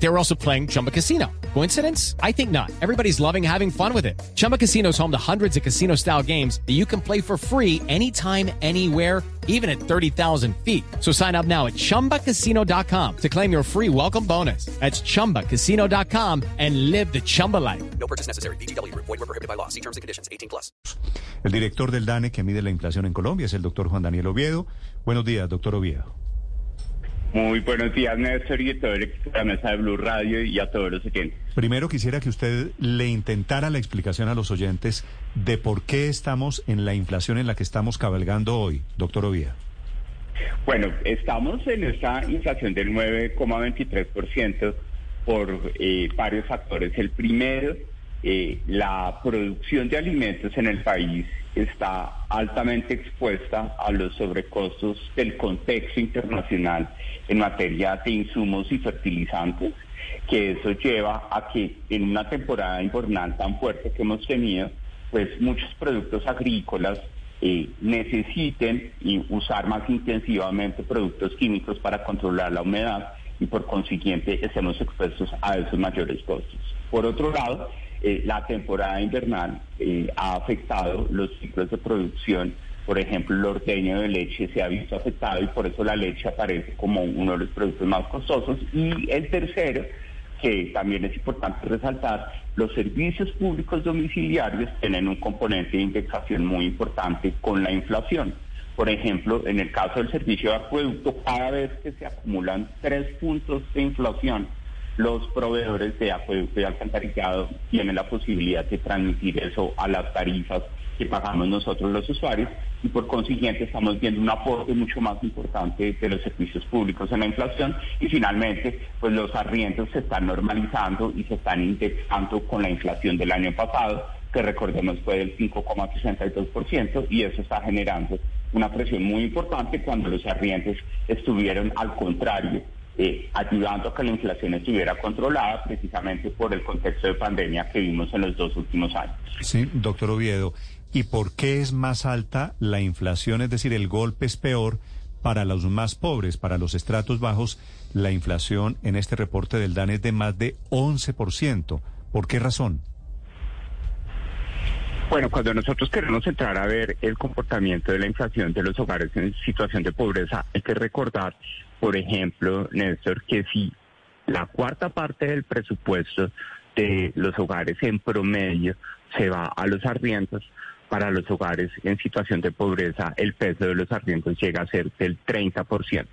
They were also playing Chumba Casino. Coincidence? I think not. Everybody's loving having fun with it. Chumba Casino is home to hundreds of casino style games that you can play for free anytime, anywhere, even at 30,000 feet. So sign up now at chumbacasino.com to claim your free welcome bonus. That's chumbacasino.com and live the Chumba life. No purchase necessary. BGW. Void were prohibited by law. See terms and conditions. 18 plus. El director del DANE que mide la inflación en Colombia es el doctor Juan Daniel Oviedo. Buenos días, doctor Oviedo. Muy buenos días, Néstor, y a todo el equipo de la mesa de Blue Radio y a todos los oyentes. Primero quisiera que usted le intentara la explicación a los oyentes de por qué estamos en la inflación en la que estamos cabalgando hoy, doctor Oviedo. Bueno, estamos en esta inflación del 9,23% por eh, varios factores. El primero, eh, la producción de alimentos en el país está altamente expuesta a los sobrecostos del contexto internacional en materia de insumos y fertilizantes, que eso lleva a que en una temporada invernal tan fuerte que hemos tenido, pues muchos productos agrícolas eh, necesiten y usar más intensivamente productos químicos para controlar la humedad y por consiguiente estemos expuestos a esos mayores costos. Por otro lado, eh, la temporada invernal eh, ha afectado los ciclos de producción. Por ejemplo, el ordeño de leche se ha visto afectado y por eso la leche aparece como uno de los productos más costosos. Y el tercero, que también es importante resaltar, los servicios públicos domiciliarios tienen un componente de indexación muy importante con la inflación. Por ejemplo, en el caso del servicio de acueducto, cada vez que se acumulan tres puntos de inflación, los proveedores de acueducto y alcantarillado tienen la posibilidad de transmitir eso a las tarifas que pagamos nosotros los usuarios. Y por consiguiente estamos viendo un aporte mucho más importante de los servicios públicos en la inflación. Y finalmente pues los arriendos se están normalizando y se están indexando con la inflación del año pasado que recordemos fue del 5,62% y eso está generando una presión muy importante cuando los arriendos estuvieron al contrario eh, ayudando a que la inflación estuviera controlada precisamente por el contexto de pandemia que vimos en los dos últimos años. Sí, doctor Oviedo. ¿Y por qué es más alta la inflación? Es decir, el golpe es peor para los más pobres, para los estratos bajos. La inflación en este reporte del DAN es de más de 11%. ¿Por qué razón? Bueno, cuando nosotros queremos entrar a ver el comportamiento de la inflación de los hogares en situación de pobreza, hay que recordar, por ejemplo, Néstor, que si la cuarta parte del presupuesto de los hogares en promedio se va a los arriendos, para los hogares en situación de pobreza el peso de los arriendos llega a ser del 30%.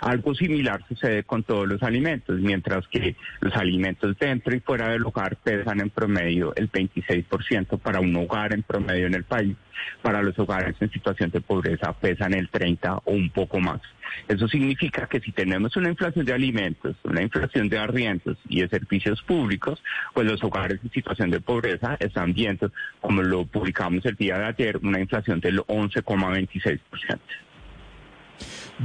Algo similar sucede con todos los alimentos, mientras que los alimentos dentro y fuera del hogar pesan en promedio el 26% para un hogar en promedio en el país. Para los hogares en situación de pobreza pesan el 30 o un poco más. Eso significa que si tenemos una inflación de alimentos, una inflación de arriendos y de servicios públicos, pues los hogares en situación de pobreza están viendo, como lo publicamos el día de ayer, una inflación del 11,26%.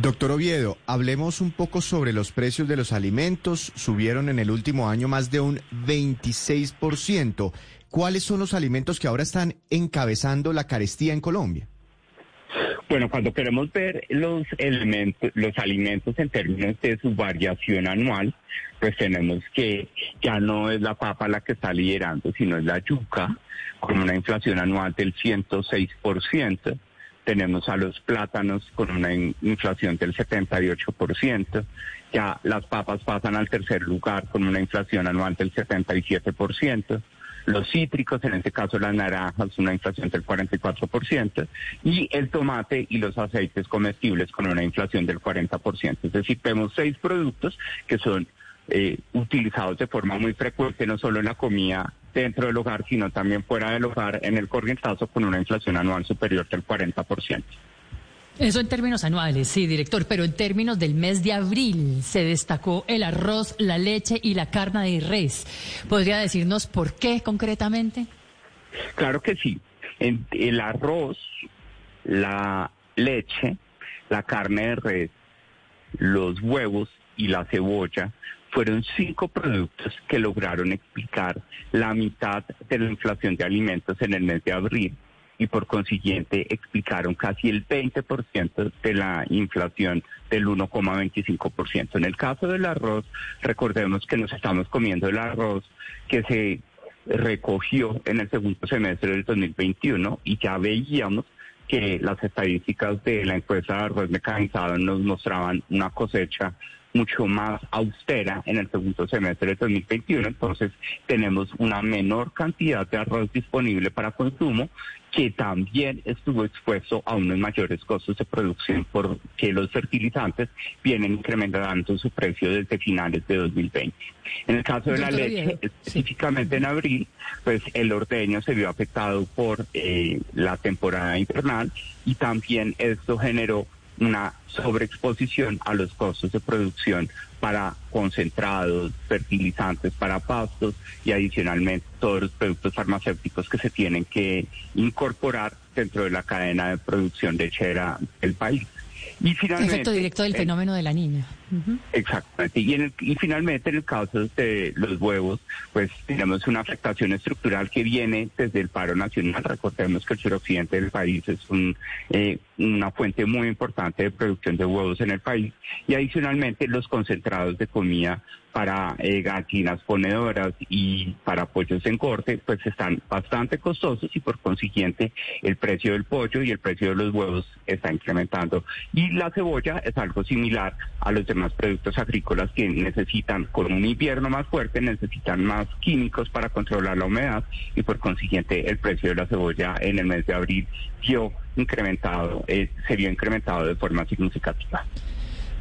Doctor Oviedo, hablemos un poco sobre los precios de los alimentos. Subieron en el último año más de un 26%. ¿Cuáles son los alimentos que ahora están encabezando la carestía en Colombia? Bueno, cuando queremos ver los elementos, los alimentos en términos de su variación anual, pues tenemos que ya no es la papa la que está liderando, sino es la yuca, con una inflación anual del 106% tenemos a los plátanos con una inflación del 78%, ya las papas pasan al tercer lugar con una inflación anual del 77%, los cítricos, en este caso las naranjas, una inflación del 44%, y el tomate y los aceites comestibles con una inflación del 40%. Es decir, tenemos seis productos que son eh, utilizados de forma muy frecuente, no solo en la comida dentro del hogar, sino también fuera del hogar en el corrientazo con una inflación anual superior del 40%. Eso en términos anuales, sí, director, pero en términos del mes de abril se destacó el arroz, la leche y la carne de res. ¿Podría decirnos por qué concretamente? Claro que sí. el arroz, la leche, la carne de res, los huevos y la cebolla fueron cinco productos que lograron explicar la mitad de la inflación de alimentos en el mes de abril y por consiguiente explicaron casi el 20% de la inflación del 1,25%. En el caso del arroz, recordemos que nos estamos comiendo el arroz que se recogió en el segundo semestre del 2021 y ya veíamos que las estadísticas de la encuesta de arroz mecanizado nos mostraban una cosecha mucho más austera en el segundo semestre de 2021, entonces tenemos una menor cantidad de arroz disponible para consumo que también estuvo expuesto a unos mayores costos de producción porque los fertilizantes vienen incrementando su precio desde finales de 2020. En el caso de la leche, específicamente en abril, pues el ordeño se vio afectado por eh, la temporada invernal y también esto generó una sobreexposición a los costos de producción para concentrados, fertilizantes para pastos y adicionalmente todos los productos farmacéuticos que se tienen que incorporar dentro de la cadena de producción lechera del país. Y finalmente, efecto directo del fenómeno de la niña. Exactamente. Y, y finalmente, en el caso de los huevos, pues tenemos una afectación estructural que viene desde el paro nacional. Recordemos que el suroccidente del país es un, eh, una fuente muy importante de producción de huevos en el país. Y adicionalmente, los concentrados de comida para eh, gallinas ponedoras y para pollos en corte, pues están bastante costosos y por consiguiente el precio del pollo y el precio de los huevos está incrementando. Y la cebolla es algo similar a los demás más productos agrícolas que necesitan, con un invierno más fuerte, necesitan más químicos para controlar la humedad y por consiguiente el precio de la cebolla en el mes de abril vio incrementado, eh, se vio incrementado de forma significativa.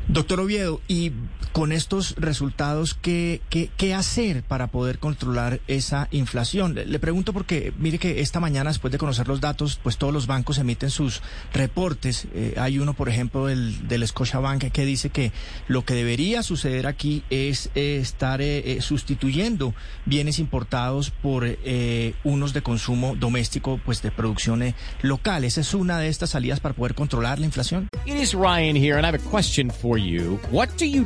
Doctor Oviedo, y con estos resultados, ¿qué, qué, hacer para poder controlar esa inflación? Le, pregunto porque, mire que esta mañana, después de conocer los datos, pues todos los bancos emiten sus reportes. Eh, hay uno, por ejemplo, del, del Scotiabank que dice que lo que debería suceder aquí es eh, estar eh, sustituyendo bienes importados por unos de consumo doméstico, pues de producción local. ¿Esa es una de estas salidas para poder controlar la inflación? It is Ryan here, and I have a question for you. What do you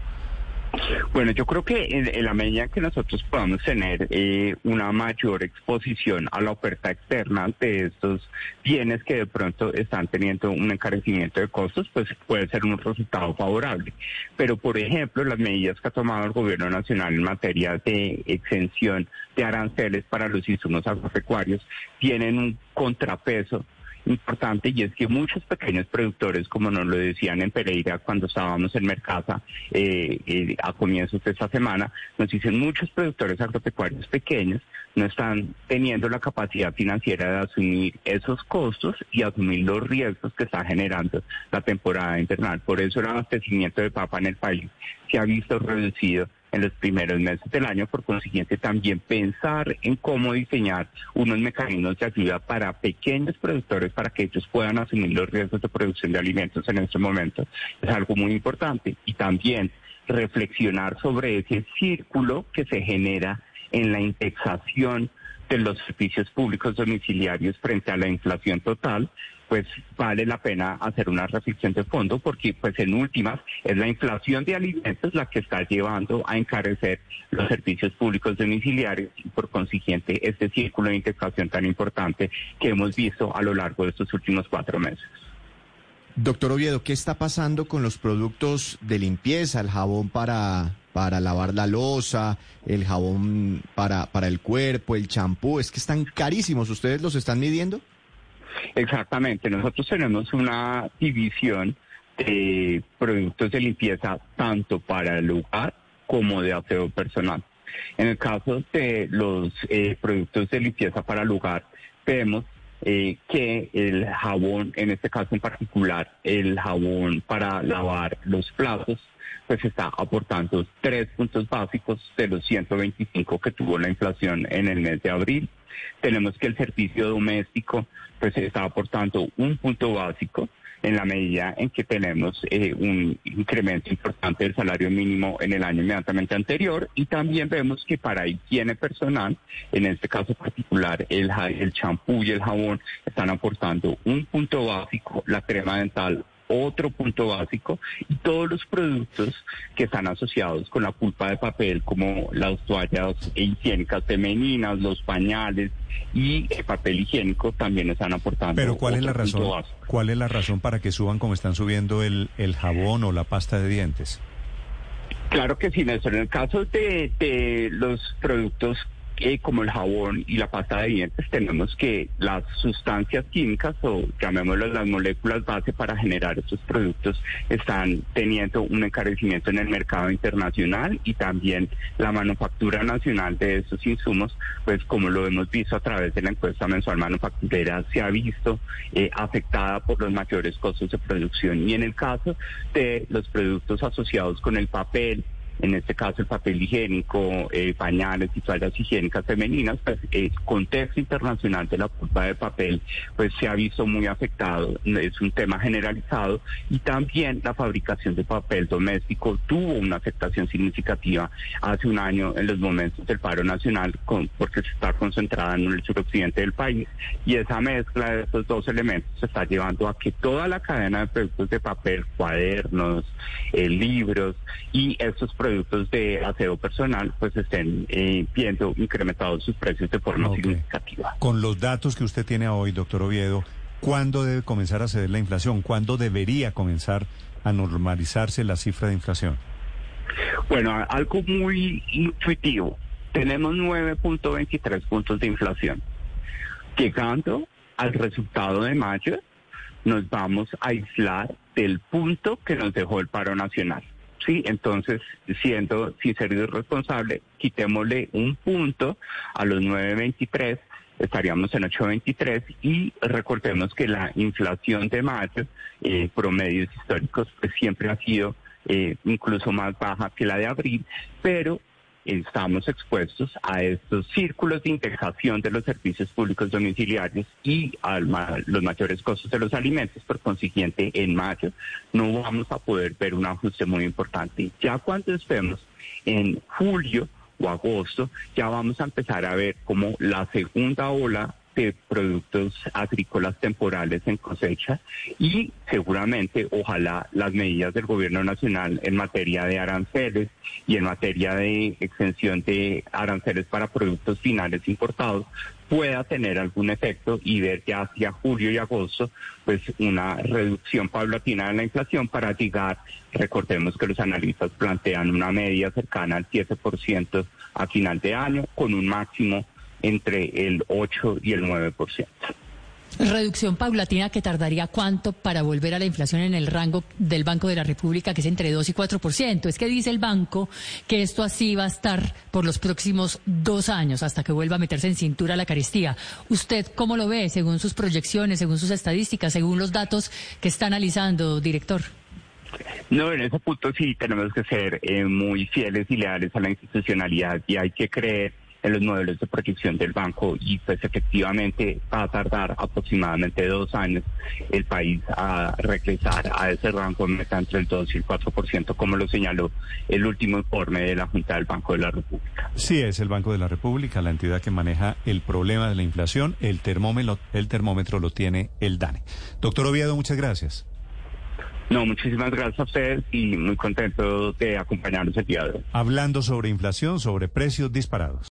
Bueno, yo creo que en, la medida que nosotros podamos tener eh, una mayor exposición a la oferta externa de estos bienes que de pronto están teniendo un encarecimiento de costos, pues puede ser un resultado favorable. Pero, por ejemplo, las medidas que ha tomado el gobierno nacional en materia de exención de aranceles para los insumos agropecuarios tienen un contrapeso importante y es que muchos pequeños productores, como nos lo decían en Pereira cuando estábamos en Mercasa eh, eh, a comienzos de esta semana, nos dicen muchos productores agropecuarios pequeños no están teniendo la capacidad financiera de asumir esos costos y asumir los riesgos que está generando la temporada invernal. Por eso el abastecimiento de papa en el país se ha visto reducido en los primeros meses del año, por consiguiente también pensar en cómo diseñar unos mecanismos de ayuda para pequeños productores para que ellos puedan asumir los riesgos de producción de alimentos en este momento. Es algo muy importante. Y también reflexionar sobre ese círculo que se genera en la indexación de los servicios públicos domiciliarios frente a la inflación total, pues vale la pena hacer una reflexión de fondo porque pues en últimas es la inflación de alimentos la que está llevando a encarecer los servicios públicos domiciliarios y por consiguiente este círculo de indexación tan importante que hemos visto a lo largo de estos últimos cuatro meses. Doctor Oviedo, ¿qué está pasando con los productos de limpieza, el jabón para para lavar la losa, el jabón para, para el cuerpo, el champú, es que están carísimos. ¿Ustedes los están midiendo? Exactamente. Nosotros tenemos una división de productos de limpieza tanto para el lugar como de aseo personal. En el caso de los eh, productos de limpieza para el lugar, vemos eh, que el jabón, en este caso en particular, el jabón para lavar los platos, pues está aportando tres puntos básicos de los 125 que tuvo la inflación en el mes de abril. Tenemos que el servicio doméstico pues está aportando un punto básico en la medida en que tenemos eh, un incremento importante del salario mínimo en el año inmediatamente anterior y también vemos que para higiene personal, en este caso particular el el champú y el jabón están aportando un punto básico, la crema dental otro punto básico y todos los productos que están asociados con la pulpa de papel como las toallas higiénicas femeninas, los pañales y el papel higiénico también están aportando. Pero ¿cuál es la razón? ¿Cuál es la razón para que suban como están subiendo el, el jabón o la pasta de dientes? Claro que sí, Néstor. En el caso de, de los productos como el jabón y la pasta de dientes, tenemos que las sustancias químicas o llamémoslas las moléculas base para generar estos productos están teniendo un encarecimiento en el mercado internacional y también la manufactura nacional de estos insumos, pues como lo hemos visto a través de la encuesta mensual manufacturera, se ha visto eh, afectada por los mayores costos de producción. Y en el caso de los productos asociados con el papel, en este caso el papel higiénico, eh, pañales y toallas higiénicas femeninas, pues el contexto internacional de la pulpa de papel pues se ha visto muy afectado, es un tema generalizado y también la fabricación de papel doméstico tuvo una afectación significativa hace un año en los momentos del paro nacional con- porque se está concentrada en el suroccidente del país y esa mezcla de estos dos elementos se está llevando a que toda la cadena de productos de papel, cuadernos, eh, libros y estos productos de aseo personal pues estén eh, viendo incrementados sus precios de forma significativa. Con los datos que usted tiene hoy, doctor Oviedo, ¿cuándo debe comenzar a ceder la inflación? ¿Cuándo debería comenzar a normalizarse la cifra de inflación? Bueno, algo muy intuitivo. Tenemos 9.23 puntos de inflación. Llegando al resultado de mayo, nos vamos a aislar del punto que nos dejó el paro nacional. Sí, entonces, siendo sincero y responsable, quitémosle un punto a los 9.23, estaríamos en 8.23 y recordemos que la inflación de mayo, eh, promedios históricos, pues siempre ha sido eh, incluso más baja que la de abril, pero estamos expuestos a estos círculos de indexación de los servicios públicos domiciliarios y a los mayores costos de los alimentos. Por consiguiente, en mayo no vamos a poder ver un ajuste muy importante. Ya cuando estemos en julio o agosto, ya vamos a empezar a ver como la segunda ola de productos agrícolas temporales en cosecha y seguramente, ojalá, las medidas del gobierno nacional en materia de aranceles y en materia de extensión de aranceles para productos finales importados pueda tener algún efecto y ver ya hacia julio y agosto pues una reducción paulatina de la inflación para llegar, recordemos que los analistas plantean una media cercana al 7% a final de año con un máximo entre el 8 y el 9%. Reducción paulatina que tardaría cuánto para volver a la inflación en el rango del Banco de la República, que es entre 2 y 4%. Es que dice el banco que esto así va a estar por los próximos dos años, hasta que vuelva a meterse en cintura la carestía. ¿Usted cómo lo ve, según sus proyecciones, según sus estadísticas, según los datos que está analizando, director? No, en ese punto sí tenemos que ser eh, muy fieles y leales a la institucionalidad y hay que creer en los modelos de proyección del banco y pues efectivamente va a tardar aproximadamente dos años el país a regresar a ese rango meta entre el 2 y el 4%, como lo señaló el último informe de la Junta del Banco de la República. Sí, es el Banco de la República, la entidad que maneja el problema de la inflación. El termómetro, el termómetro lo tiene el DANE. Doctor Oviedo, muchas gracias. No, muchísimas gracias a ustedes y muy contento de acompañarnos el día de hoy. Hablando sobre inflación, sobre precios disparados.